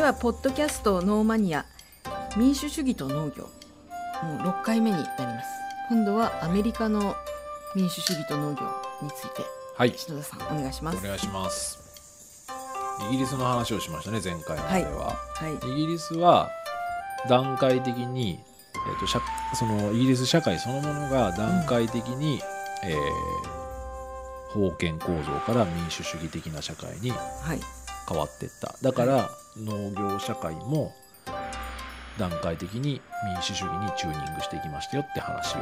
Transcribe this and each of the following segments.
ではポッドキャストノーマニア民主主義と農業もう6回目になります。今度はアメリカの民主主義と農業についてはい。篠田さんお願いします。お願いします。イギリスの話をしましたね前回までは、はい。イギリスは段階的に、えー、と社そのイギリス社会そのものが段階的に、えー封建構造から民主主義的な社会にはい変わっていった。だから農業社会も段階的に民主主義にチューニングしていきましたよって話を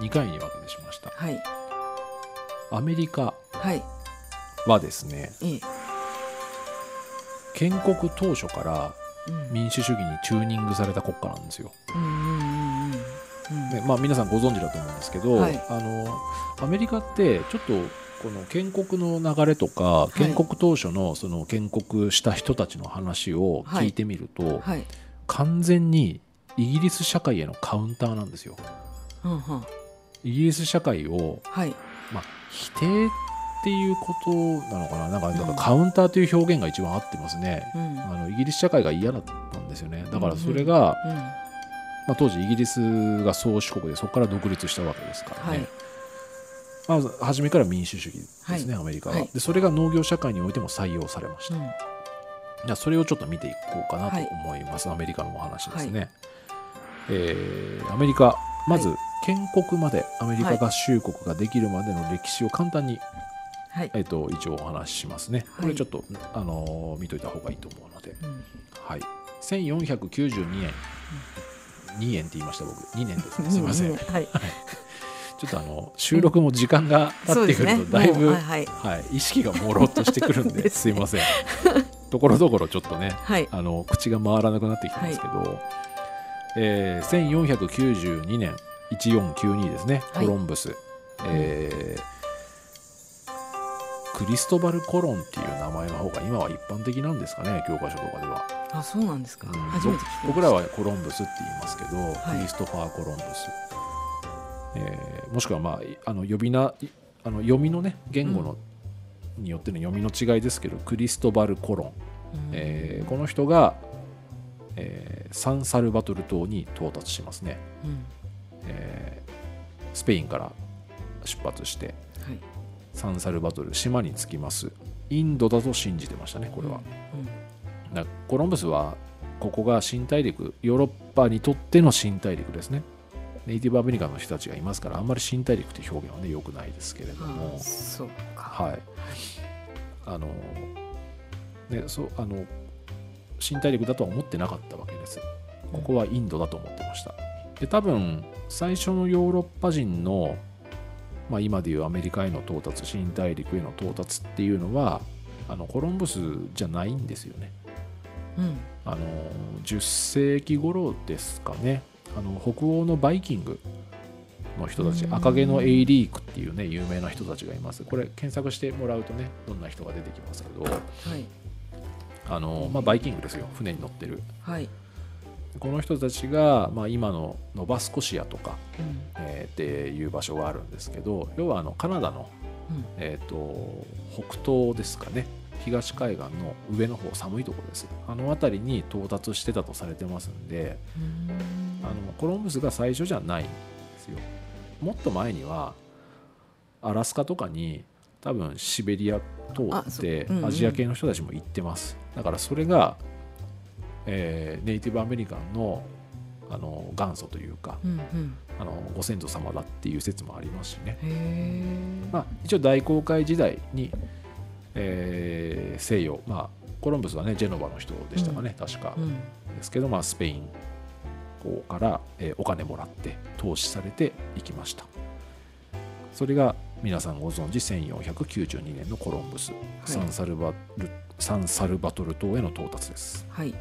2回に分けてしました。はい。アメリカはい。はですね。ええ。建国当初からうん。民主主義にチューニングされた国家なんですよ。うんうんうんうん。でまあ、皆さんご存知だと思うんですけど、はい。あのアメリカってちょっとこの建国の流れとかい。建国当初のその建国した人たちの話を聞いてみると、はい。完全にイギリス社会へのカウンターなんですよ。うんうん。イギリス社会を、はい。まあ、否定っていうことなのかな。なんかなんかカウンターという表現が一番合ってますね。うん。あのイギリス社会が嫌だったんですよね。だからそれが、うん。まあ、当時イギリスが宗主国でそこから独立したわけですからね、まず初めから民主主義ですね、はい。アメリカは、はい。でそれが農業社会においても採用されました、うん。じゃあそれをちょっと見ていこうかなと思います、アメリカのお話ですね、えーアメリカまず、は建国までアメリカ合衆国ができるまでの歴史を簡単に、はい。えー、と一応お話ししますね。こはい。れちょっと、あのー見といた方がいいと思うので、うん。はい、1492年、2円。って言いました僕。2年ですね。すいません、はいちょっとあの収録も時間が経ってくるとだいぶ、はいはい。はい、意識が朦朧としてくるんで ですいません。ところどころちょっとねはい。あの口が回らなくなってきたんですけど、えー1492年1492ですねはい。コロンブス、えークリストバル・コロンっていう名前の方が今は一般的なんですかね教科書とかでは、あそうなんですか。うん。僕らはコロンブスって言いますけど、い。クリストファー・コロンブス、えーもしくは、まあ、あの呼びないあの読みのね言語の、によっての読みの違いですけどクリストバル・コロン、うん。えーこの人が、えーサンサルバトル島に到達しますね、うん。えースペインから出発してはい。サンサルバトル島に着きます。インドだと信じてましたねこれは、だからコロンブスはここが新大陸ヨーロッパにとっての新大陸ですねネイティブアメリカンの人たちがいますからあんまり新大陸っていう表現はね良くないですけれどうんも。あそうか。はい。あのねそうあの新大陸だとは思ってなかったわけです。ここはインドだと思ってました。で多分最初のヨーロッパ人の、まあ、今でいうアメリカへの到達新大陸への到達っていうのはあのコロンブスじゃないんですよね。うん。あの10世紀頃ですかねあの北欧のバイキングの人たちうん。赤毛のエイリークっていうね有名な人たちがいます。これ検索してもらうとねどんな人が出てきますけどはい。あの、まあ、バイキングですよ。船に乗ってる。はい。この人たちが、まあ、今のノバスコシアとか、うん。えーっていう場所があるんですけど要はあのカナダの、うん。えー、と北東ですかね。東海岸の上の方寒いところですあの辺りに到達してたとされてますんでうんあのコロンブスが最初じゃないんですよ。もっと前にはアラスカとかに多分シベリア通あってアジア系の人たちも行ってます。だからそれが、えーネイティブアメリカンのあの元祖というかうんうん。あのご先祖様だっていう説もありますしね、まあ、一応大航海時代に、えー西洋、まあ、コロンブスはねジェノバの人でしたかね、確か、うん。ですけど、まあ、スペインから、えーお金もらって投資されていきました。それが皆さんご存知1492年のコロンブス、サンサルバルサンサルバトル島への到達です。はい。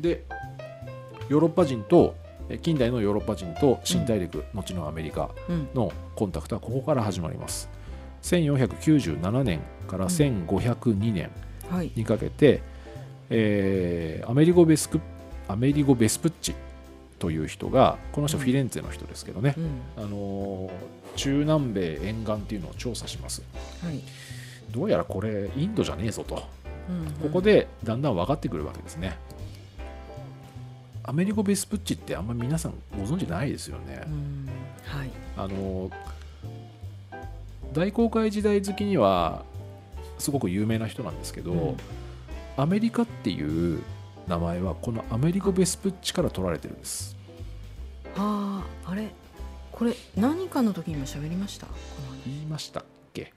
でヨーロッパ人とえー近代のヨーロッパ人と新大陸、後のアメリカうん。のコンタクトはここから始まります。1497年から1502年はい。にかけて、えーアメリゴ・ベスクアメリゴ・ベスプッチという人がこの人うんフィレンツェの人ですけどね、うん。あのー中南米沿岸っていうのを調査します。はい。どうやらこれインドじゃねえぞと。うんここでだんだん分かってくるわけですね。アメリゴ・ベスプッチってあんまり皆さんご存知ないですよね。う、ん。はい。あの大航海時代好きにはすごく有名な人なんですけど、うん。アメリカっていう名前はこのアメリゴ・ベスプッチから取られてるんです。あああれ？これ何かの時にも喋りました？言いましたっけ？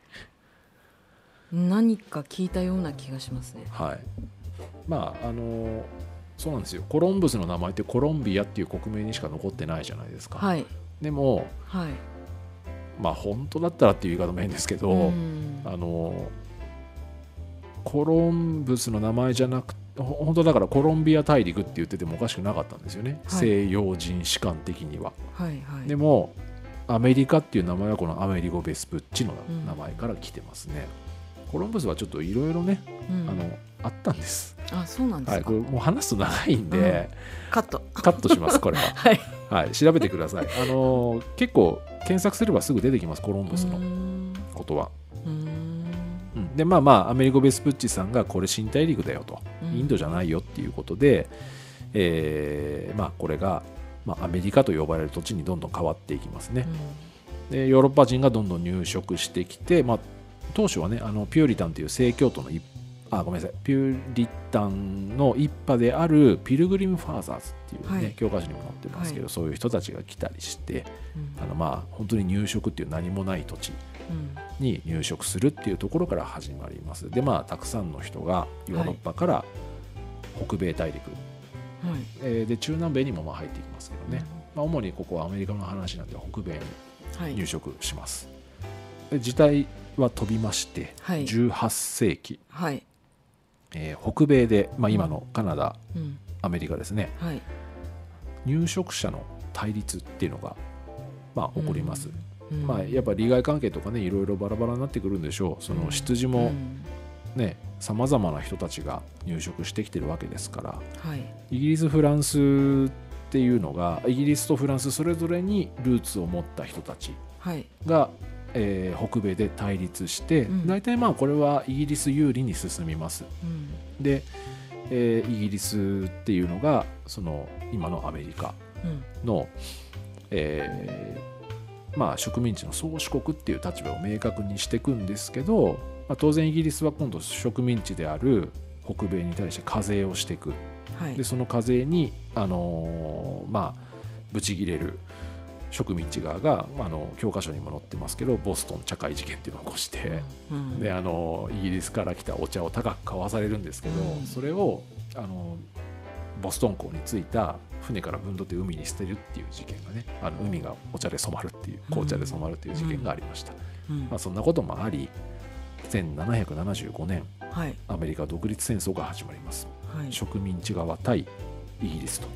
何か聞いたような気がしますね。はい。まああのそうなんですよ。コロンブスの名前ってコロンビアっていう国名にしか残ってないじゃないですか、はい。でもはい。まあ本当だったらっていう言い方も変ですけど、うん。あのコロンブスの名前じゃなくほ本当だからコロンビア大陸って言っててもおかしくなかったんですよね、はい西洋人史観的には。はいはいでもアメリカっていう名前はこのアメリゴ・ベスプッチのうん名前から来てますね。コロンブスはちょっといろいろね、うんあのあったんです。あそうなんではい、すか、これもう話すと長いんで、カットカットします、これは。はいはい、調べてください。あの結構検索すればすぐ出てきます、コロンブスのことは。でまあまあアメリゴ・ベスプッチさんがこれ新大陸だよと、うん。インドじゃないよっていうことで、えーまあ、これが、まあ、アメリカと呼ばれる土地にどんどん変わっていきますね、でヨーロッパ人がどんどん入植してきて、まあ、当初はねあのピューリタンという正教徒の一あごめんなさいピューリタンの一派であるピルグリム・ファーザーズっていう、ねはい。教科書にも載ってますけど、はそういう人たちが来たりしてうん。あのまあ本当に入植っていう何もない土地。うんに入植するっていうところから始まります。でまあたくさんの人がヨーロッパから北米大陸、はい。えーで中南米にもまあ入っていきますけどね、まあ、主にここはアメリカの話なんで北米にはい。入植します、で時代は飛びまして、はい。18世紀、はい。えー北米で、まあ、今のカナダ、うん。アメリカですね。はい。入植者の対立っていうのが、まあ、起こります、うんまあ、やっぱ利害関係とかねいろいろバラバラになってくるんでしょう。その羊うもん。ねさまざまな人たちが入植してきてるわけですから。はい。イギリスフランスっていうのがイギリスとフランスそれぞれにルーツを持った人たちはい。が、えー北米で対立して、うん。大体まあこれはイギリス有利に進みます。うん。で、えーイギリスっていうのがその今のアメリカうん。の、えーまあ、植民地の宗主国っていう立場を明確にしていくんですけど、まあ、当然イギリスは今度植民地である北米に対して課税をしていく。はい。でその課税に、あのーまあ、ブチギレる植民地側が、まあ、あの教科書にも載ってますけどボストン茶会事件っていうのを起こして、うん。であのイギリスから来たお茶を高く買わされるんですけど、うん。それをあのボストン港に着いた船からぶんどって海に捨てるっていう事件がねあの海がお茶で染まるっていう紅茶で染まるっていう事件がありました、うん。まあ、そんなこともあり1775年はい。アメリカ独立戦争が始まります。はい。植民地側対イギリスと。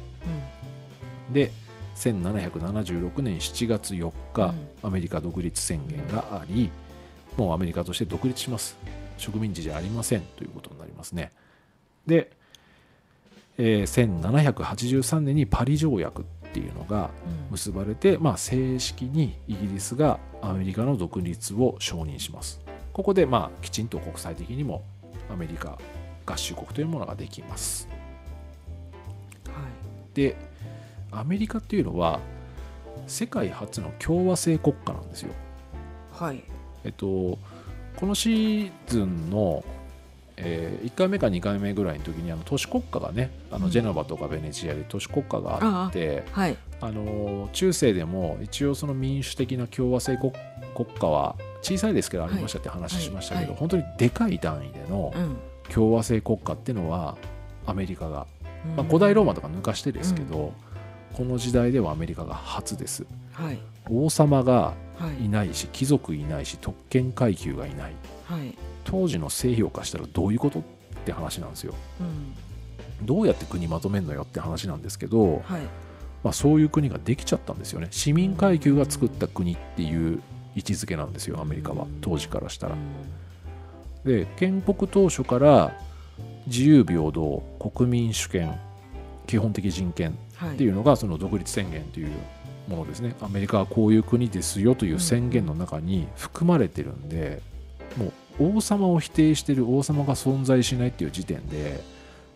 うん。で1776年7月4日、うん。アメリカ独立宣言がありもうアメリカとして独立します。植民地じゃありませんということになりますね。で、えー1783年にパリ条約っていうのがうん。結ばれて、まあ、正式にイギリスがアメリカの独立を承認します。ここで、まあ、きちんと国際的にもアメリカ合衆国というものができます。はい。でアメリカっていうのは世界初の共和制国家なんですよ。はい。えっとこのシーズンの、え1回目か2回目ぐらいの時にあの都市国家がねあうん。のジェノバとかベネチアで都市国家があって、はい。あの中世でも一応その民主的な共和制国国家は小さいですけどありましたって話しましたけど、本当にでかい単位でのうん。共和制国家っていうのはアメリカがまあ、うん古代ローマとか抜かしてですけど、この時代ではアメリカが初です。はい。王様がはい。いないし貴族いないし特権階級がいない。はい当時の西洋化したらどういうことって話なんですよ。うん。どうやって国まとめんのよって話なんですけど、はい。まあ、そういう国ができちゃったんですよね。市民階級が作った国っていう位置づけなんですよアメリカは。当時からしたら。で建国当初から自由平等国民主権基本的人権はい。っていうのがその独立宣言というものですね。アメリカはこういう国ですよという宣言の中に含まれてるんでもう王様を否定してる王様が存在しないっていう時点で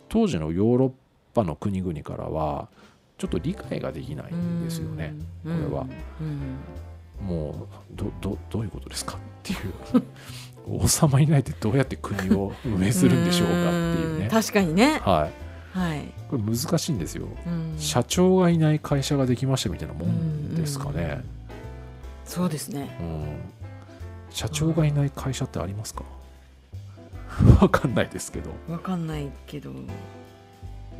当時のヨーロッパの国々からはちょっと理解ができないんですよね。これは。うん。もうどどどういうことですかっていう。王様いないってどうやって国を運営するんでしょうかっていうね。ん。確かにね。はい、はい、これ難しいんですよ。うん。社長がいない会社ができましたみたいなもんですかね。そうですね。うん社長がいない会社ってありますか？わかんないですけど。わかんないけど。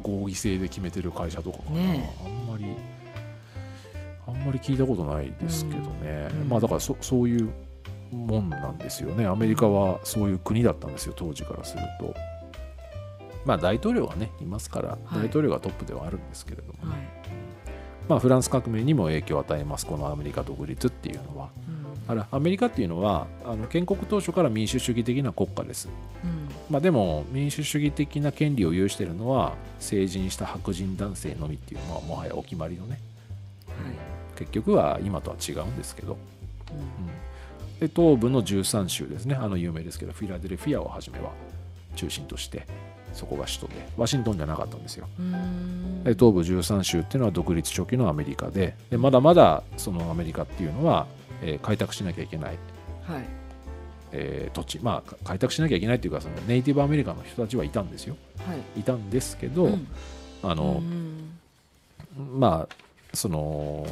合議制で決めてる会社とかかな、ねあんまりあんまり聞いたことないですけどね、うんまあだからそそういうもんなんですよね。アメリカはそういう国だったんですよ当時からすると。まあ大統領がねいますから、はい。大統領がトップではあるんですけれども、はい、まあフランス革命にも影響を与えますこのアメリカ独立っていうのは。うんあらアメリカっていうのはあの建国当初から民主主義的な国家です。うん。まあ、でも民主主義的な権利を有しているのは成人した白人男性のみっていうのはもはやお決まりのね。はい。結局は今とは違うんですけど、うん。で東部の13州ですね。あの有名ですけどフィラデルフィアをはじめは中心としてそこが首都でワシントンじゃなかったんですよ。うん。で東部13州っていうのは独立初期のアメリカででまだまだそのアメリカっていうのは、えー開拓しなきゃいけない、はい。えー土地。まあか開拓しなきゃいけないっていうかそのネイティブアメリカの人たちはいたんですよ。はい。いたんですけど、うん。あの、うん。まあその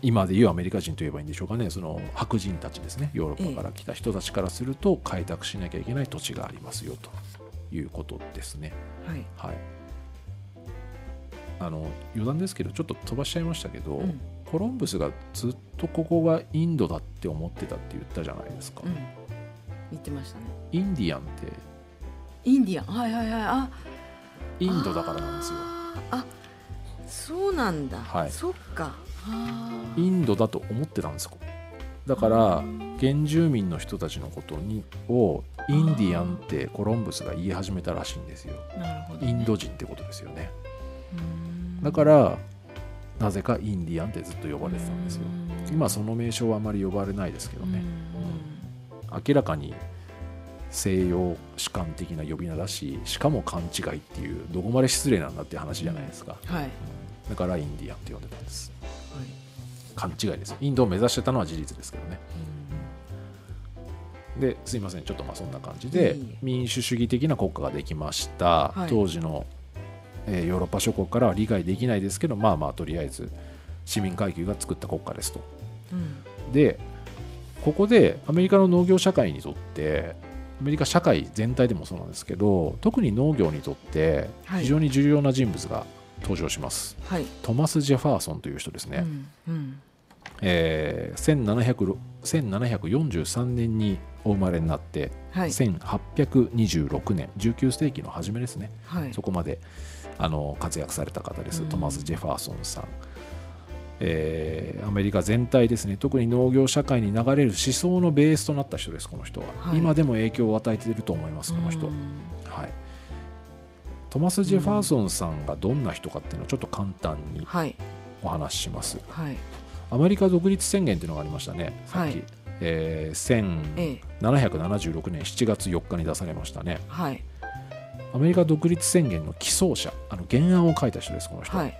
今でいうアメリカ人といえばいいんでしょうかね。その白人たちですね。ヨーロッパから来た人たちからすると開拓しなきゃいけない土地がありますよということですね。はい。はい。あの余談ですけどちょっと飛ばしちゃいましたけど、うんコロンブスがずっとここがインドだって思ってたって言ったじゃないですか、うん。言ってましたね。インディアンって？インディアン？はいはいはい。あ。インドだからなんですよ。あそうなんだ、はい。そっか。あインドだと思ってたんですよ。だから原住民の人たちのことにをインディアンってコロンブスが言い始めたらしいんですよ。なるほど、ね、インド人ってことですよね。うん。だからなぜかインディアンってずっと呼ばれてたんですよ。うん。今その名称はあまり呼ばれないですけどね。うん。明らかに西洋主観的な呼び名だししかも勘違いっていうどこまで失礼なんだっていう話じゃないですか、はい、はいうん。だからインディアンって呼んでたんです。勘違いですよ。インドを目指してたのは事実ですけどね。ですいません。ちょっとまあそんな感じで民主主義的な国家ができました、はい。当時の、えーヨーロッパ諸国からは理解できないですけどまあまあとりあえず市民階級が作った国家ですと。うん。でここでアメリカの農業社会にとってアメリカ社会全体でもそうなんですけど特に農業にとってはい。非常に重要な人物が登場します、はい、トマス・ジェファーソンという人ですね、うんうん。えー1700 1743年にお生まれになって、はい。1826年19世紀の初めですね。はい。そこまであの活躍された方です、うん。トマス・ジェファーソンさん、えーアメリカ全体ですね。特に農業社会に流れる思想のベースとなった人ですこの人は、はい。今でも影響を与えていると思いますこの人、うん。はい。トマス・ジェファーソンさんがどんな人かっていうのをちょっと簡単にはい。お話しします。はい。アメリカ独立宣言っていうのがありましたね。さっき、はい。えーええ。1776年7月4日に出されましたね。はいアメリカ独立宣言の起草者あの原案を書いた人ですこの人、はい。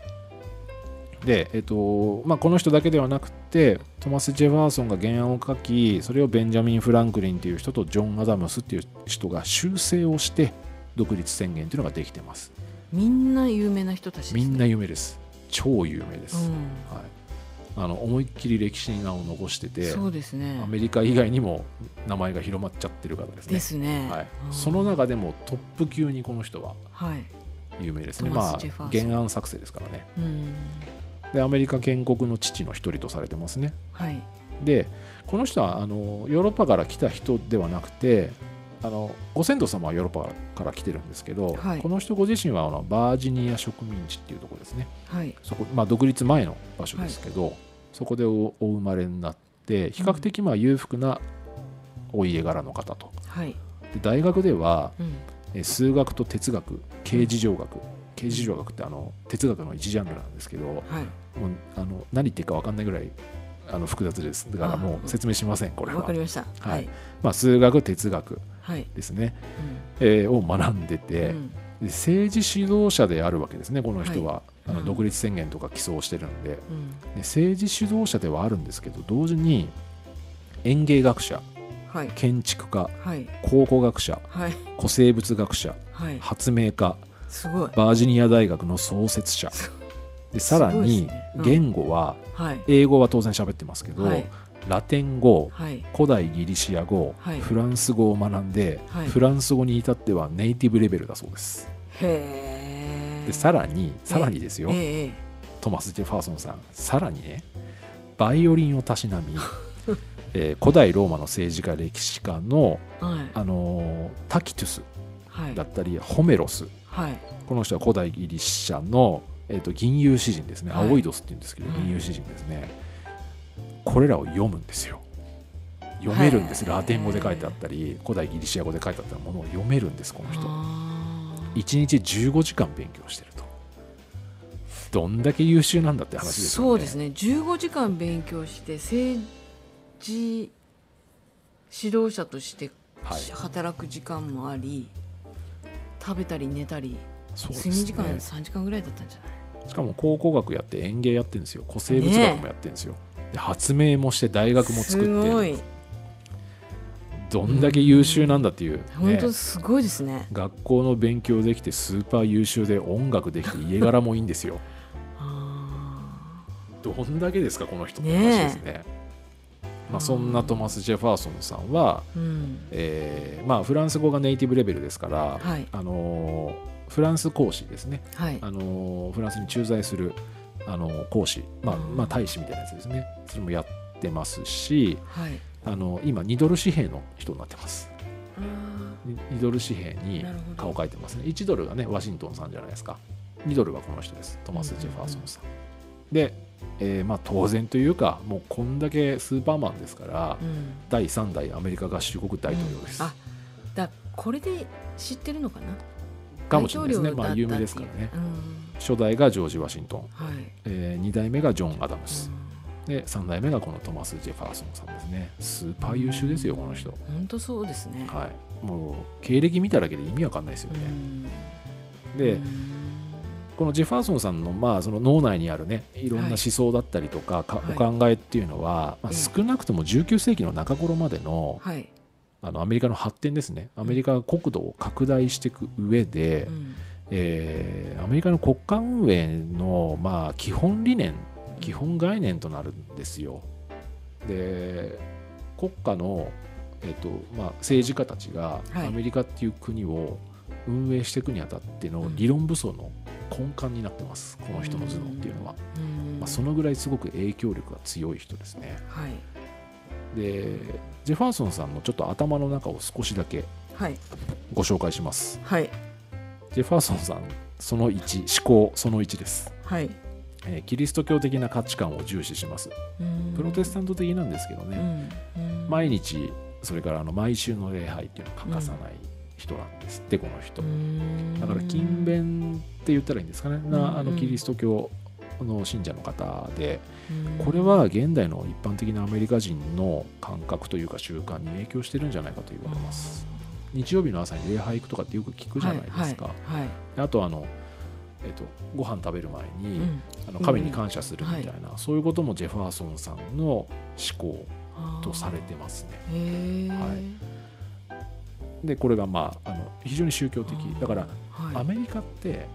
で、えっとまあ、この人だけではなくてトマス・ジェファーソンが原案を書きそれをベンジャミン・フランクリンという人とジョン・アダムスっていう人が修正をして独立宣言というのができてます。みんな有名な人たちです、ね、みんな有名です。超有名です、うん。はい、あの思いっきり歴史に名を残しててそうですね。アメリカ以外にも名前が広まっちゃってる方ですね。ですね、はい、うん。その中でもトップ級にこの人ははい。有名ですね。トマスまあ原案作成ですからね。うん。でアメリカ建国の父の一人とされてますね。はい。でこの人はあのヨーロッパから来た人ではなくてあのご先祖様はヨーロッパから来てるんですけど、はい。この人ご自身はあのバージニア植民地っていうところですね。はい。そこ、まあ、独立前の場所ですけど、そこでおお生まれになって比較的まあ裕福なお家柄の方と。はい。で大学ではうん。え数学と哲学形事情学。形事情学ってあの哲学の一ジャンルなんですけどもうはいあの何言ってるか分かんないぐらいあの複雑です。だからもう説明しませんこれは。わかりました。はい。はい。まあ、数学哲学はい。ですね、えーを学んでて、うん。で政治指導者であるわけですねこの人は、あうん。の独立宣言とか起草してるんで。でうん。政治指導者ではあるんですけど同時に園芸学者はい。建築家はい。考古学者はい。古生物学者はい。発明家バージニア大学の創設者。でさらに言語は、はい。英語は当然喋ってますけど、はいラテン語はい。古代ギリシア語、はい。フランス語を学んで、はい。フランス語に至ってはネイティブレベルだそうです。でさらにさらにですよ、トマス・ジェファーソンさんさらにねバイオリンをたしなみ、えー古代ローマの政治家歴史家の、あのータキトゥスはい。だったりホメロス。はい。この人は古代ギリシャの、えー、と銀融詩人ですね、はい。青いドスって言うんですけどうん銀融詩人ですね、これらを読むんですよ。読めるんです。ラテン語で書いてあったり古代ギリシア語で書いてあったものを読めるんですこの人。あー。1日15時間勉強してると。どんだけ優秀なんだって話ですよね。そうですね。15時間勉強して政治指導者としてはい。働く時間もあり、食べたり寝たり睡眠時間ね3時間ぐらいだったんじゃない？しかも考古学やって園芸やってるんですよ。古生物学もやってるんですよ、で発明もして大学も作ってどんだけ優秀なんだっていう、ね本当すごいですね。学校の勉強できてスーパー優秀で音楽できて家柄もいいんですよ。あどんだけですかこの人って話ですね。まあ、そんなトマス・ジェファーソンさんは、ーうん。えーまあ、フランス語がネイティブレベルですから、はい。あのーフランス講師ですね、はい。あのーフランスに駐在する、あのー講師、まあうん。まあ、大使みたいなやつですね。それもやってますし、はい。あの今2ドル紙幣の人になってます。あ2ドル紙幣に顔書いてますね。1ドルがねワシントンさんじゃないですか。2ドルはこの人です。トマス・ジェファーソンさん、で、えーまあ、当然というかもうこんだけスーパーマンですから、ーうん。第3代アメリカ合衆国大統領です、うん。あだこれで知ってるのかな？かもしれないですね。まあ有名ですからね。うん初代がジョージ・ワシントン、はい。え2代目がジョン・アダムス、うん。で3代目がこのトマス・ジェファーソンさんですね。スーパー優秀ですよこの人。本当そうですね。はい。もう経歴見ただけで意味わかんないですよね、うん。で、うん。このジェファーソンさんの,、まあその脳内にあるねいろんなはい思想だったりとか,か、はい。お考えっていうのは、まあ、ええ少なくとも19世紀の中頃までのはい。あのアメリカの発展ですね。アメリカが国土を拡大していく上で、うんえーアメリカの国家運営の、まあ、基本理念基本概念となるんですよ。で国家の、えっとまあ、政治家たちがはい。アメリカっていう国を運営していくにあたってのうん。理論武装の根幹になってます。この人の頭脳っていうのは、うん。まあ、そのぐらいすごく影響力が強い人ですね。はい。でジェファーソンさんのちょっと頭の中を少しだけはい。ご紹介します。はいジェファーソンさんその1思考その1です。はい。えーキリスト教的な価値観を重視します。うん。プロテスタント的なんですけどうね、毎日それからあの毎週の礼拝っていうのを欠かさない人なんですって、この人。うん。だから勤勉って言ったらいいんですかね、なあのうんキリスト教の信者の方でうん。これは現代の一般的なアメリカ人の感覚というか習慣に影響してるんじゃないかと言われます日曜日の朝に礼拝行くとかってよく聞くじゃないですか、はいはいあとあのえっとご飯食べる前に、うんあの神に感謝するみたいな、そういうこともジェファーソンさんの思考とされてますね。はい。でこれがまああの非常に宗教的。だからはい。アメリカって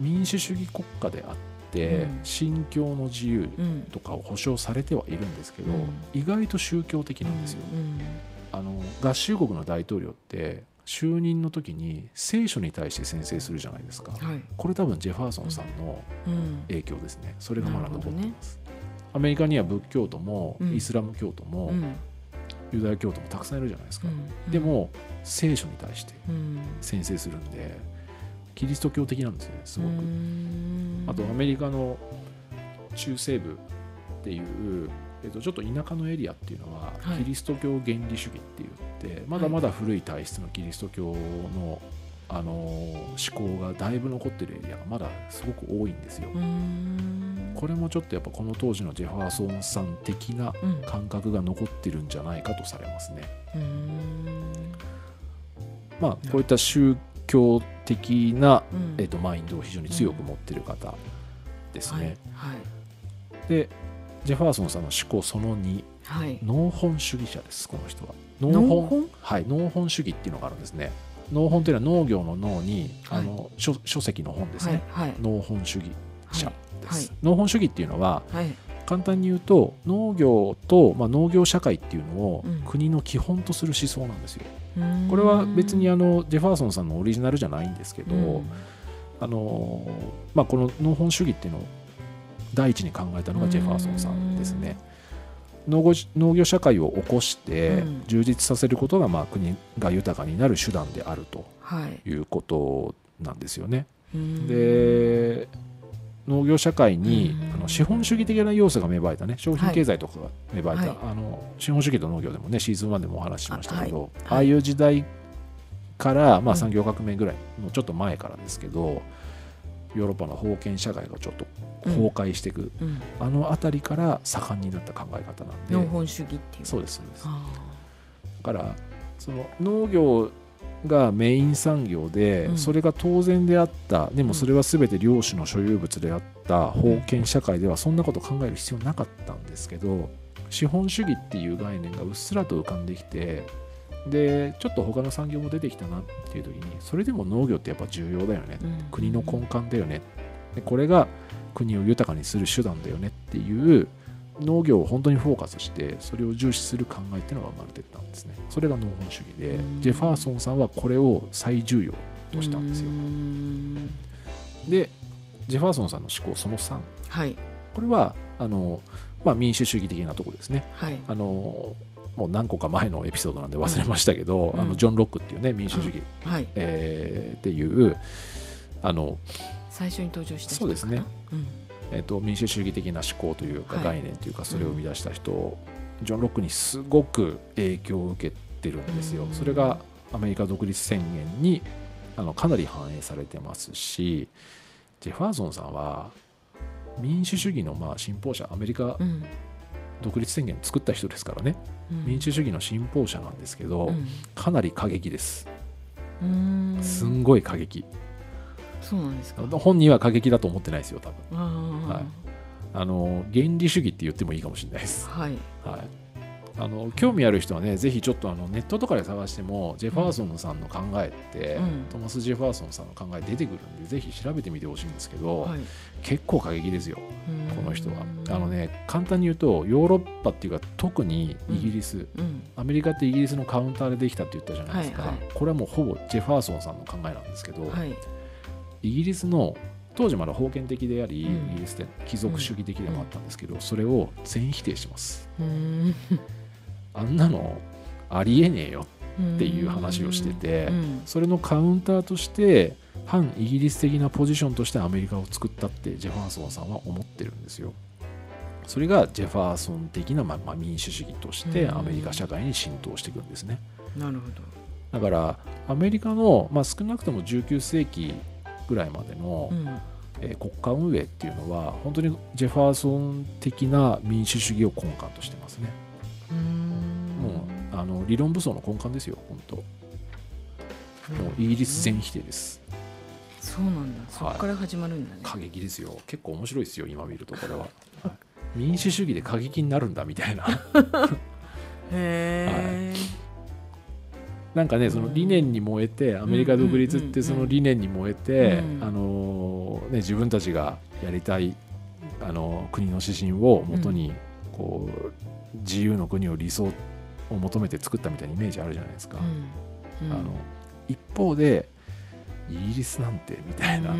民主主義国家であって、うん。信教の自由うん。とかを保障されてはいるんですけど、うん。意外と宗教的なんですよ。うんあの合衆国の大統領って就任の時に聖書に対して宣誓するじゃないですか。はいこれ多分ジェファーソンさんのうん影響ですね。それがまだ残ってます。アメリカには仏教徒もうんイスラム教徒もうんユダヤ教徒もたくさんいるじゃないですか。うんでも聖書に対してうん宣誓するんでキリスト教的なんですねすごく。うんあとアメリカの中西部っていう、えっと、ちょっと田舎のエリアっていうのは、はい。キリスト教原理主義って言ってまだまだ古い体質のキリスト教の、あの思考がだいぶ残ってるエリアがまだすごく多いんですよ。うん。これもちょっとやっぱこの当時のジェファーソンさん的なうん。感覚が残ってるんじゃないかとされますね。まあこういった宗教的な、うん。えー、とマインドを非常に強く持ってる方ですね。はい。でジェファーソンさんの思考その2はい。はい農本主義者ですこの人は。農本？はい、農本主義っていうのがあるんですね。農本というのは農業の農に、はい。あの書書籍の本ですはいね。はい。農本主義者です、はい農本主義っていうのははい。簡単に言うと農業と、まあ、農業社会っていうのをうん。国の基本とする思想なんですよ。うーん。これは別にあのジェファーソンさんのオリジナルじゃないんですけど、うん。あのまあ、この農本主義っていうのを第一に考えたのがジェファーソンさんですね。農業農業社会を起こしてうん。充実させることがまあ国が豊かになる手段であるとはい。いうことなんですよね。で農業社会にうん。あの資本主義的な要素が芽生えたね。商品経済とかが芽生えた、はい。あの資本主義と農業でもねシーズン1でもお話ししましたけどあ,、あはいう時代から、まあ、うん。産業革命ぐらいのちょっと前からですけど、ヨーロッパの封建社会がちょっと崩壊していく、うん。あの辺りから盛んになった考え方なんで。農本主義っていう。そうですそうです。あだからその農業がメイン産業で、うん。それが当然であった。でもそれは全て領主の所有物であった。封建社会ではそんなこと考える必要なかったんですけど資本主義っていう概念がうっすらと浮かんできてでちょっと他の産業も出てきたなっていう時にそれでも農業ってやっぱ重要だよね、ーうん。国の根幹だよね。でこれが国を豊かにする手段だよねっていう農業を本当にフォーカスしてそれを重視する考えっていうのが生まれてったんですね。それが農本主義でうん。ジェファーソンさんはこれを最重要としたんですよ。でジェファーソンさんの思考その3はい。これはあの、まあ、民主主義的なところですね。はい。あのもう何個か前のエピソードなんで忘れましたけど、うん。あのジョン・ロックっていうね民主主義、はい。えーっていうあの最初に登場した人そうですね。うん。えー、と民主主義的な思考というかはい。概念というかそれを生み出した人、ジョン・ロックにすごく影響を受けてるんですよ。う。ん。それがアメリカ独立宣言にあのかなり反映されてますしジェファーソンさんは民主主義のまあ信奉者アメリカうん。独立宣言作った人ですからね、うん。民主主義の信奉者なんですけど、うん。かなり過激です。すんごい過激そうなんですか。本人は過激だと思ってないですよ多分。あはい。あの原理主義って言ってもいいかもしれないです。あはい。はい、あの興味ある人はね、ぜひちょっとあのネットとかで探しても、ジェファーソンさんの考えって、うん。トマス・ジェファーソンさんの考え出てくるんで、ぜひ調べてみてほしいんですけど、はい。結構過激ですよ、うん。この人は。あのね、簡単に言うと、ヨーロッパっていうか、特にイギリス、うん。アメリカってイギリスのカウンターでできたって言ったじゃないですか、はいはい。これはもうほぼジェファーソンさんの考えなんですけど、はいイギリスの当時まだ封建的であり、うんイギリスって貴族主義的でもあったんですけど、それを全否定します。あんなのありえねえよっていう話をしててうんそれのカウンターとして反イギリス的なポジションとしてアメリカを作ったってジェファーソンさんは思ってるんですよ。それがジェファーソン的な、まあまあ民主主義としてうんアメリカ社会に浸透していくんですね。なるほどだからアメリカの、まあ、少なくとも19世紀ぐらいまでの、うんえー国家運営っていうのは本当にジェファーソン的な民主主義を根幹としてますね。もうあの理論武装の根幹ですよ、本当。もうイギリス全否定です。そうなんだそこから始まるんだね過激ですよ。結構面白いですよ、今見るとこれは。は い民主主義で過激になるんだみたいな。へえなんかね、その理念に燃えて、アメリカ独立ってその理念に燃えて、うん。あのね、自分たちがやりたい、あの国の指針をもとに、こう、自由の国を理想を求めて作ったみたいなイメージあるじゃないですか。あの一方で、イギリスなんてみたいな、あ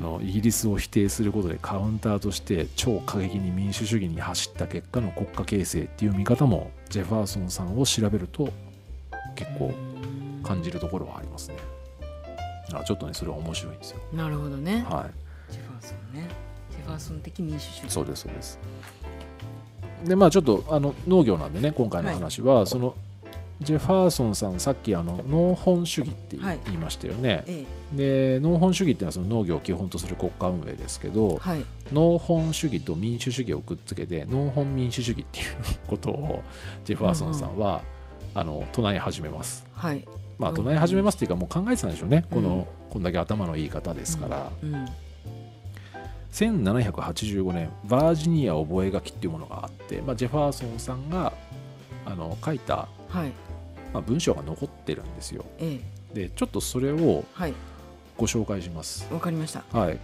のイギリスを否定することでカウンターとして超過激に民主主義に走った結果の国家形成っていう見方もジェファーソンさんを調べると結構感じるところはありますね。あちょっとねそれは面白いんですよ。なるほどね。はジェファーソンね。ジェファーソン的民主主い、義そうですそうです。でまあちょっとあの農業なんでね今回の話は、そのジェファーソンさんさっきあの農本主義ってはい。言いましたよね、えで農本主義っていうのはその農業を基本とする国家運営ですけどえはい。農本主義と民主主義をくっつけて農本民主主義っていうことをジェファーソンさんは、あの唱え始めます。はい。まあうん。唱え始めますっていうかもう考えてたんでしょうね、こうん。のこんだけ頭のいい方ですから、うん。1785年バージニア覚書っていうものがあって、まあ、ジェファーソンさんがあの書いた、はい。まあ、文章が残ってるんですよ。ええ。でちょっとそれをはい。ご紹介します。わかりました。はい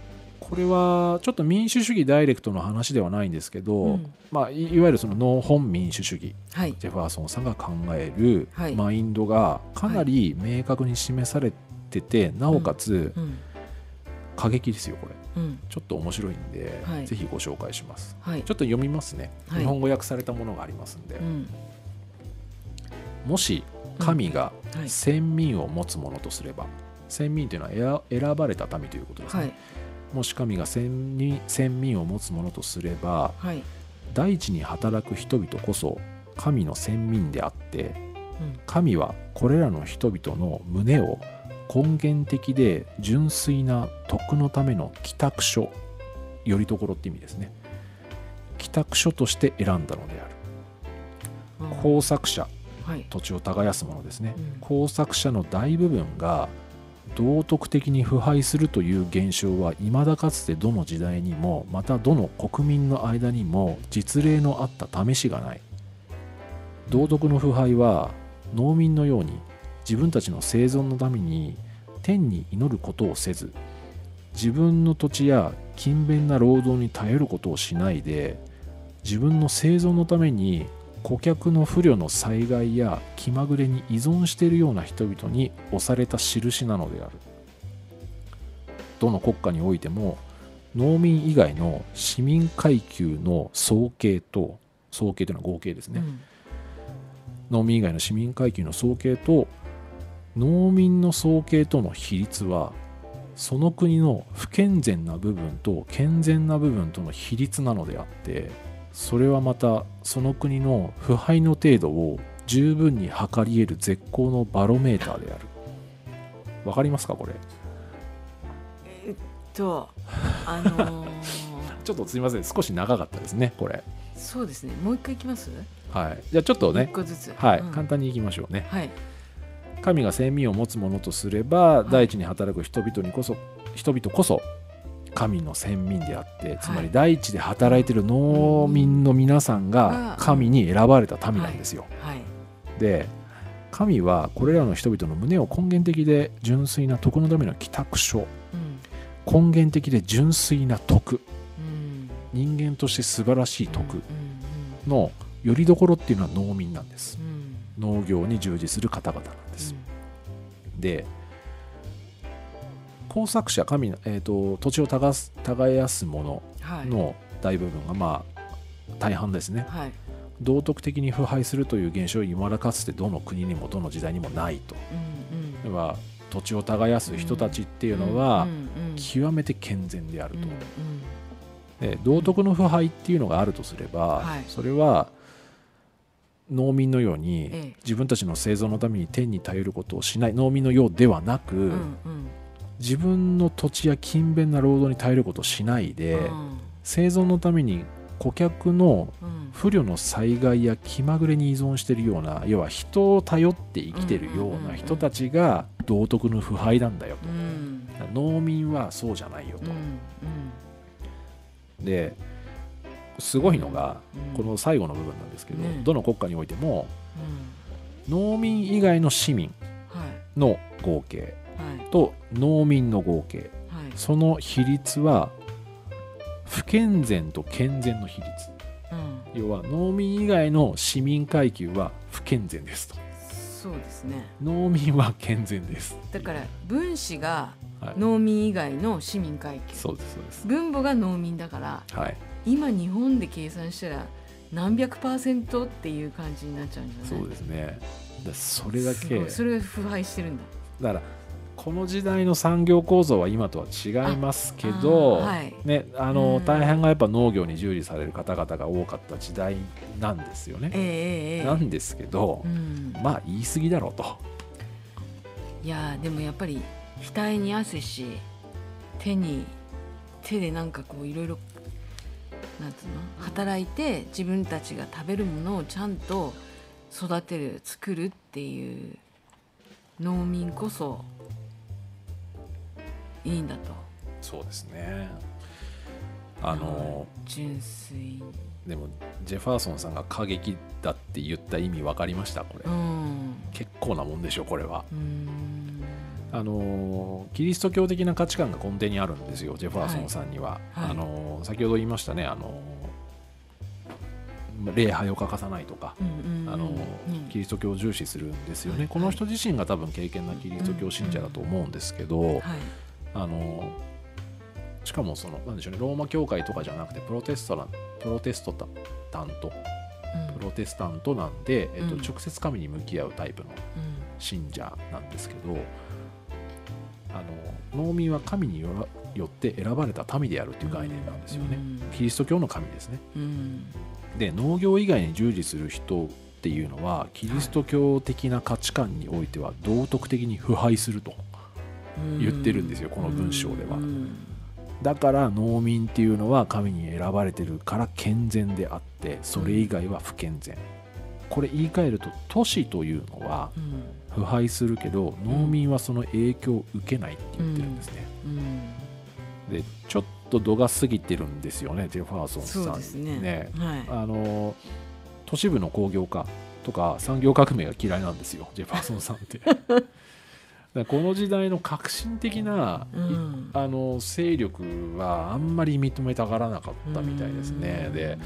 これはちょっと民主主義ダイレクトの話ではないんですけど、うん。まあ、いいわゆるその農本民主主義はい。ジェファーソンさんが考えるはい。マインドがかなり明確に示されてて、なおかつうん。過激ですよこれ。うん。ちょっと面白いんで、はい。ぜひご紹介します。はい。ちょっと読みますね、はい。日本語訳されたものがありますんで、うん。もし神がはい。先民を持つものとすれば、先民というのは選選ばれた民ということですね、はいもし神が先民先民を持つものとすればはい。大地に働く人々こそ神の先民であってうん。神はこれらの人々の胸を根源的で純粋な徳のための帰宅所よりどころって意味ですね。帰宅所として選んだのである。うん。工作者はい。土地を耕すものですね、うん。工作者の大部分が道徳的に腐敗するという現象は未だかつてどの時代にもまたどの国民の間にも実例のあった試しがない。道徳の腐敗は農民のように自分たちの生存のために天に祈ることをせず自分の土地や勤勉な労働に頼ることをしないで自分の生存のために顧客の不慮の災害や気まぐれに依存しているような人々に押された印なのである。どの国家においても農民以外の市民階級の総計と総計というのは合計ですね、うん。農民以外の市民階級の総計と農民の総計との比率はその国の不健全な部分と健全な部分との比率なのであってそれはまたその国の腐敗の程度を十分に測り得る絶好のバロメーターである。わかりますかこれ？えっとあのー ちょっとすいません。少し長かったですねこれ。そうですね。もう一回いきます？はい。じゃあちょっと一ねはい、うん。簡単にいきましょうね。はい。神が先民を持つものとすれば、い。大地に働く人々にこそ人々こそ神の先民であってつまはいり大地で働いている農民の皆さんがうん。神に選ばれた民なんですよ。はい。で神はこれらの人々の胸を根源的で純粋な徳のための帰宅所うん。根源的で純粋な徳。うん。人間として素晴らしい徳うん。のよりどころっていうのは農民なんです。うん。うん農業に従事する方々なんです。で工作者神の、えー、と土地を耕す耕す者はい。の大部分がまあ大半ですね。はい。道徳的に腐敗するという現象は未だかつてどの国にもどの時代にもないと。うんでは土地を耕す人たちっていうのは極めて健全であると、で道徳の腐敗っていうのがあるとすれば、はい。それは農民のようにええ。自分たちの生存のために天に頼ることをしない農民のようではなく、うんうん自分の土地や勤勉な労働に頼ることをしないで、うん。生存のために顧客のうん。不慮の災害や気まぐれに依存しているような要は人を頼って生きてるような人たちが道徳の腐敗なんだようん。と農民はそうじゃないよと。うん。うん。ですごいのがうん。この最後の部分なんですけどね。どの国家においてもうん。農民以外の市民はい。の合計。はいと農民の合計。はい。その比率は不健全と健全の比率。うん。要は農民以外の市民階級は不健全ですと。そうですね。農民は健全です、だから分子がはい、農民以外の市民階級。そうですそうです。分母が農民だからはい。今日本で計算したら何百パーセントっていう感じになっちゃうんじゃない？そうですね。だそれだすけそれ腐敗してるんだ。だからこの時代の産業構造は今とは違いますけど、あはい。ね、あのうん。大半がやっぱ農業に従事される方々が多かった時代なんですよね。ええええええ。なんですけどう、ん、まあ言い過ぎだろうと。いやーでもやっぱり額に汗し手に手でなんかこういろいろなんつうの？働いて自分たちが食べるものをちゃんと育てる作るっていう農民こそいいんだと。そうですね。あの純粋でもジェファーソンさんが過激だって言った意味分かりました？これ、うん。結構なもんでしょこれは。うん。あのキリスト教的な価値観が根底にあるんですよジェファーソンさんには、はい。はい。あの先ほど言いましたねあの礼拝を欠かさないとか、うんうんあのうん。キリスト教を重視するんですよね、はい。この人自身が多分敬虔なキリスト教信者だと思うんですけど、はいあのしかもそのなんでしょうねローマ教会とかじゃなくてプロテストランプロテストタントうん。プロテスタントなんで、えっとうん。直接神に向き合うタイプのうん。信者なんですけどあの農民は神によって選ばれた民であるという概念なんですよね、キリスト教の神ですね。うん。で農業以外に従事する人っていうのはキリスト教的な価値観においては道徳的に腐敗すると。うん言ってるんですよこの文章では。うん。だから農民っていうのは神に選ばれてるから健全であってそれ以外は不健全。これ言い換えると都市というのはうん。腐敗するけど農民はその影響を受けないって言ってるんですね、うん。でちょっと度が過ぎてるんですよねジェファーソンさん。ですね。はい。あの都市部の工業化とか産業革命が嫌いなんですよジェファーソンさんって だこの時代の革新的な、うん。あの勢力はあんまり認めたがらなかったみたいですね、うん。で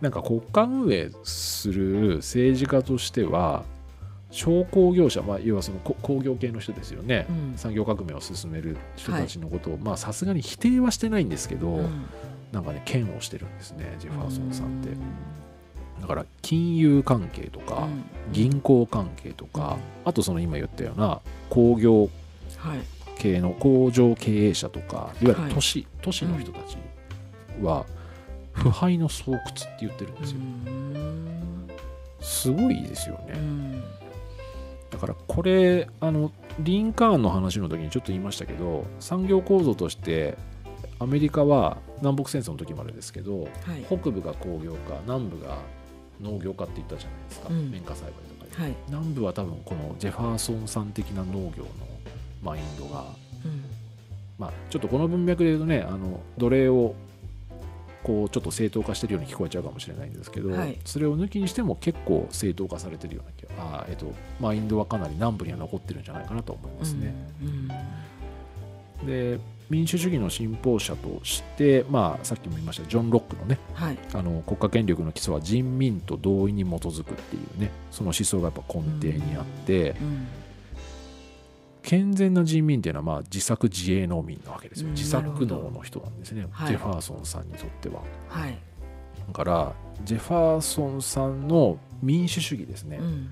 なんか国家運営する政治家としては商工業者、まあ、要はそのこ工業系の人ですよね、うん。産業革命を進める人たちのことをまあさすがに否定はしてないんですけど、うん。なんかね嫌悪してるんですねジェファーソンさんって。うだから金融関係とか、ん。銀行関係とか、あとその今言ったような工業はい。系の工場経営者とかいわゆはい。る都市,、都市の人たちは腐敗の巣窟って言ってるんですよ、うんすごいですよね、うんだからこれあのリンカーンの話の時にちょっと言いましたけど産業構造としてアメリカは南北戦争の時までですけどはい。北部が工業化南部が農業化って言ったじゃないですか、うん。綿花栽培とかで、はい。南部は多分このジェファーソンさん的な農業のマインドが、うん。まあ、ちょっとこの文脈で言うとねあの奴隷をこうちょっと正当化してるように聞こえちゃうかもしれないんですけど、はい。それを抜きにしても結構正当化されてるような気があー、えっと、マインドはかなり南部には残ってるんじゃないかなと思いますね。うん。で民主主義の信奉者として、まあ、さっきも言いましたジョン・ロックのねはい。あの国家権力の基礎は人民と同意に基づくっていうねその思想がやっぱ根底にあって、うん。健全な人民っていうのはまあ自作自営農民なわけですよ、うん自作農の人なんですね、はい。ジェファーソンさんにとっては。はい。だからジェファーソンさんの民主主義ですね、うん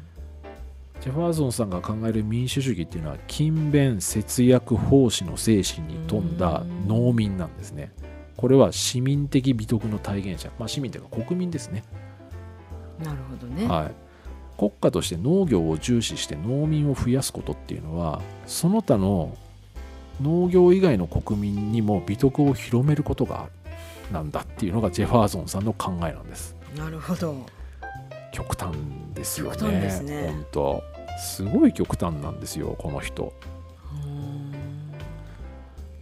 ジェファーソンさんが考える民主主義っていうのは勤勉節約奉仕の精神に富んだ農民なんですね。これは市民的美徳の体現者、まあ、市民というか国民ですね。なるほどね。はい、国家として農業を重視して農民を増やすことっていうのはその他の農業以外の国民にも美徳を広めることがあるなんだっていうのがジェファーソンさんの考えなんです。なるほど。極端ですよね。極端ですね。本当すごい極端なんですよこの人。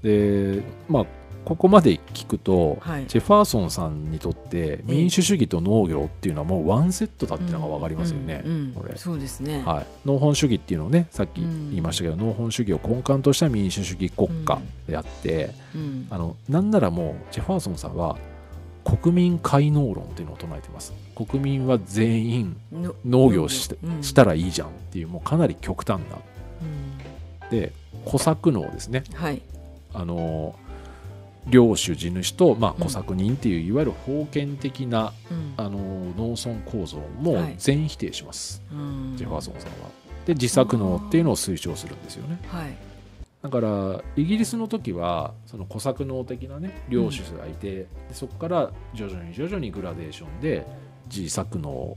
でまあここまで聞くと、はい。ジェファーソンさんにとって民主主義と農業っていうのはもうワンセットだっていうのが分かりますよね、うんうん。これ。そうですね。はい、農本主義っていうのをねさっき言いましたけど、農本主義を根幹とした民主主義国家であって、うん。あのなんならもうジェファーソンさんは国民開農論っていうのを唱えてます国民は全員の農業し,、うんしたらいいじゃんっていうもうかなり極端な。うん。で小作農ですね。はい。あの領主地主と、まあ、うん。小作人っていう、いわゆる封建的なうん。あの農村構造もはい。全否定します、うん。ジェファーソンさんは。で自作農っていうのを推奨するんですよね。はい。だからイギリスの時はその小作農的なね領主がいて、でそこから徐々に徐々にグラデーションで自作農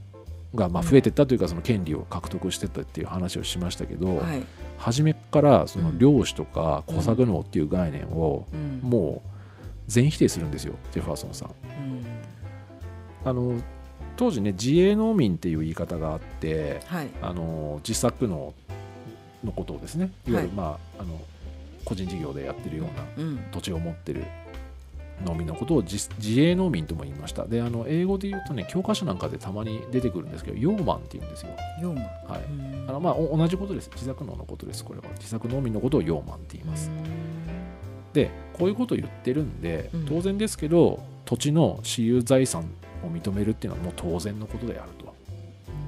がまあ増えてったというかその権利を獲得してったっていう話をしましたけど、はい。初めからその領主とか小作農っていう概念をうん。もう全否定するんですよジェファーソンさん。うん。あの当時ね自営農民っていう言い方があってはい。あの自作農のことをですねいわゆる、はい。まあ、あの個人事業でやってるようなうん。土地を持ってる農民のことを自自営農民とも言いました。であの英語で言うとね教科書なんかでたまに出てくるんですけどヨーマンって言うんですよ、ヨーマはい。うん。あのまあ、お同じことです。自作農のことですこれは。自作農民のことをヨーマンって言います。でこういうことを言ってるんでうん。当然ですけど、土地の私有財産を認めるっていうのはもう当然のことであると。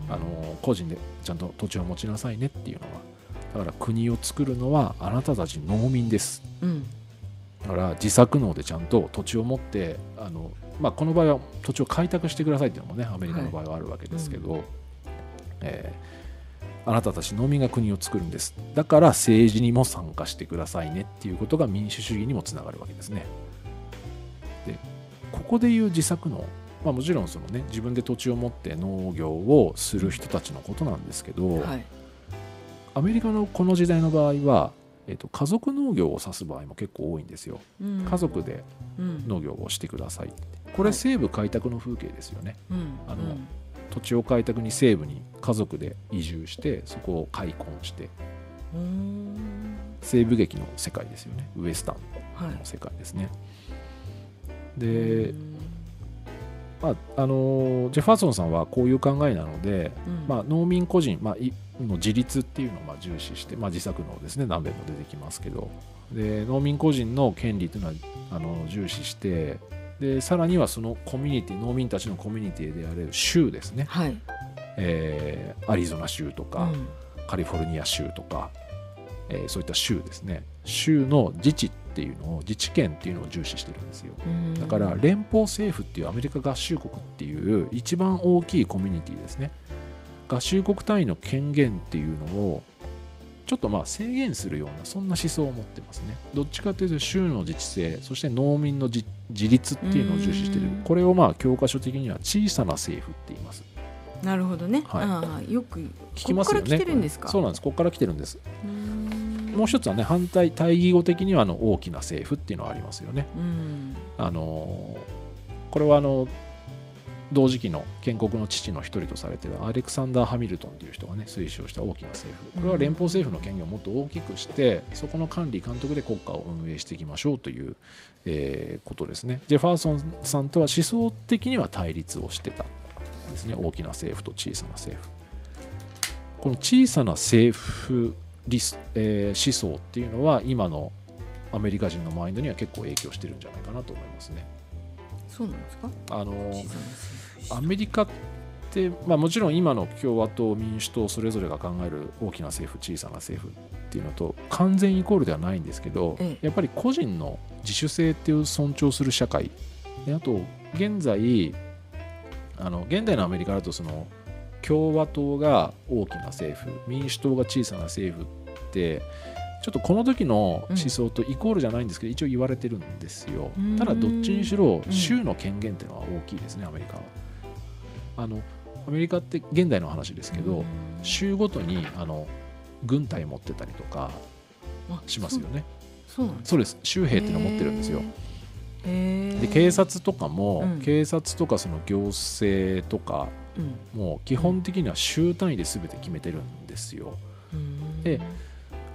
あの個人でちゃんと土地を持ちなさいねっていうのは。だから国を作るのはあなたたち農民です。うんだから自作農でちゃんと土地を持ってあの、まあ、この場合は土地を開拓してくださいっていうのもねアメリカの場合はあるわけですけど、えーあなたたち農民が国を作るんです。だから政治にも参加してくださいねっていうことが民主主義にもつながるわけですね。でここでいう自作農まあ、もちろんその、ね、自分で土地を持って農業をする人たちのことなんですけど、はい。アメリカのこの時代の場合は、えっと家族農業を指す場合も結構多いんですよ。うん。家族でうん。農業をしてくださいって。これはい西部開拓の風景ですよね。うん。あの土地を開拓に西部に家族で移住してそこを開墾して。うん。西部劇の世界ですよね。ウエスタンはいの世界ですね。うで、ん。まああのジェファーソンさんはこういう考えなので、うん。まあ、農民個人、まあ、いの自立っていうのをまあ重視して、まあ、自作農ですね何べんも出てきますけど。で農民個人の権利というのはあの重視してでさらにはそのコミュニティ農民たちのコミュニティである州ですね、はい。えーアリゾナ州とか、うん。カリフォルニア州とか、えーそういった州ですね。州の自治っていうのを自治権っていうのを重視してるんですよ。うん。だから連邦政府っていうアメリカ合衆国っていう一番大きいコミュニティですね合衆国単位の権限っていうのをちょっとまあ制限するようなそんな思想を持ってますね。どっちかというと州の自治性そして農民の自自立っていうのを重視してる。うん。これをまあ教科書的には小さな政府って言います。なるほどね、はい。よく聞きますよね。そうなんです。ここから来てるんです。うん。もう一つはね反対対義語的にはあの大きな政府っていうのはありますよね。うん。あのこれはあの同時期の建国の父の一人とされているアレクサンダー・ハミルトンという人がね推奨した大きな政府。これは連邦政府の権限をもっと大きくしてそこの管理監督で国家を運営していきましょうという、えーことですね。ジェファーソンさんとは思想的には対立をしてたですね。大きな政府と小さな政府。この小さな政府リス、えー思想っていうのは今のアメリカ人のマインドには結構影響してるんじゃないかなと思いますね。そうなんですか？あのアメリカって、まあ、もちろん今の共和党民主党それぞれが考える大きな政府小さな政府っていうのと完全イコールではないんですけど、えやっぱり個人の自主性っていう尊重する社会であと現在あの現代のアメリカだとその共和党が大きな政府民主党が小さな政府ってちょっとこの時の思想とイコールじゃないんですけど、一応言われてるんですよ。うん。ただどっちにしろうん。州の権限っていうのは大きいですねアメリカは。あのアメリカって現代の話ですけど、うん。州ごとにあの軍隊持ってたりとかあしますよね。そう。そうです州兵っていうのを持ってるんですよ。で警察とかも、うん。警察とかその行政とかうん。もう基本的には州単位で全て決めてるんですよ。うん。で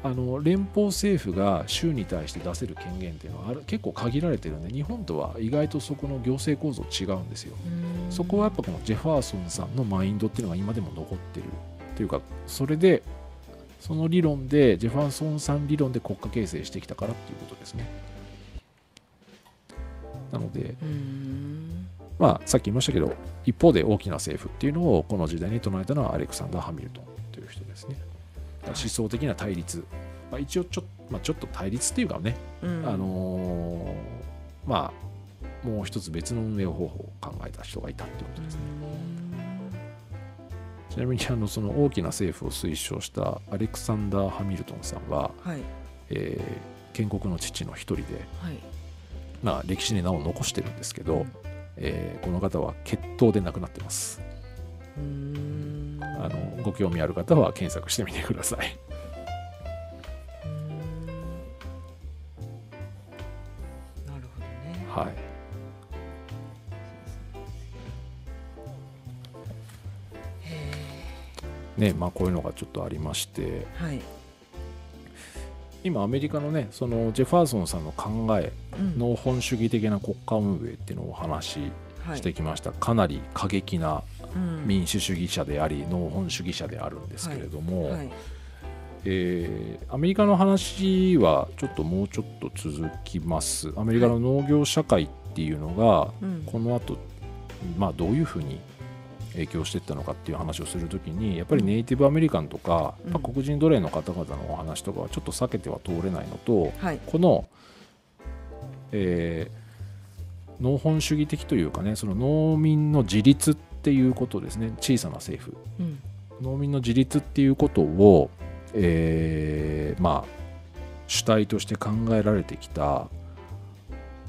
あの連邦政府が州に対して出せる権限っていうのはある結構限られてるんで日本とは意外とそこの行政構造違うんですよ。うん。そこはやっぱこのジェファーソンさんのマインドっていうのが今でも残ってる。というかそれでその理論でジェファーソンさん理論で国家形成してきたからっていうことですね。なのでうん。まあさっき言いましたけど一方で大きな政府っていうのをこの時代に唱えたのはアレクサンダー・ハミルトンという人ですね思想的な対立、まあ、一応ちょ,、まあ、ちょっと対立っていうかね、うん。あのーまあもう一つ別の運営方法を考えた人がいたってことですね。ちなみにあのその大きな政府を推奨したアレクサンダー・ハミルトンさんは、はい。えー建国の父の一人で、はい。まあ、歴史に名を残してるんですけど、うん。えーこの方は血統で亡くなってます。うーんあのご興味ある方は検索してみてください。なるほどね。はい。ねまあ、こういうのがちょっとありまして。はい、今アメリカのねそのジェファーソンさんの考えうん。農本主義的な国家運営っていうのをお話しはいしてきました、かなり過激なうん民主主義者であり農本主義者であるんですけれども、はい。えーアメリカの話はちょっともうちょっと続きます。アメリカの農業社会っていうのが、うん。この後、まあどういうふうに影響していったのかっていう話をするときにやっぱりネイティブアメリカンとか、うん。まあ黒人奴隷の方々のお話とかはちょっと避けては通れないのとはい。この、えー農本主義的というかねその農民の自立っていうことですね。小さな政府。うん。農民の自立っていうことを、えーまあ主体として考えられてきた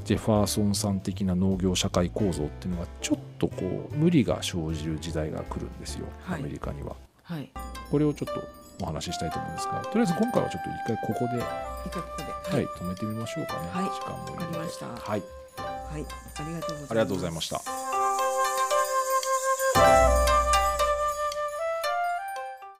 ジェファーソンさん的な農業社会構造っていうのがちょっとこう無理が生じる時代が来るんですよ、はい。アメリカには。はい。これをちょっとお話ししたいと思うんですがとりあえず今回はちょっと一回ここで、はい、で止めてみましょうかね、はい。時間もいいのではい、はい。ありがとうございました。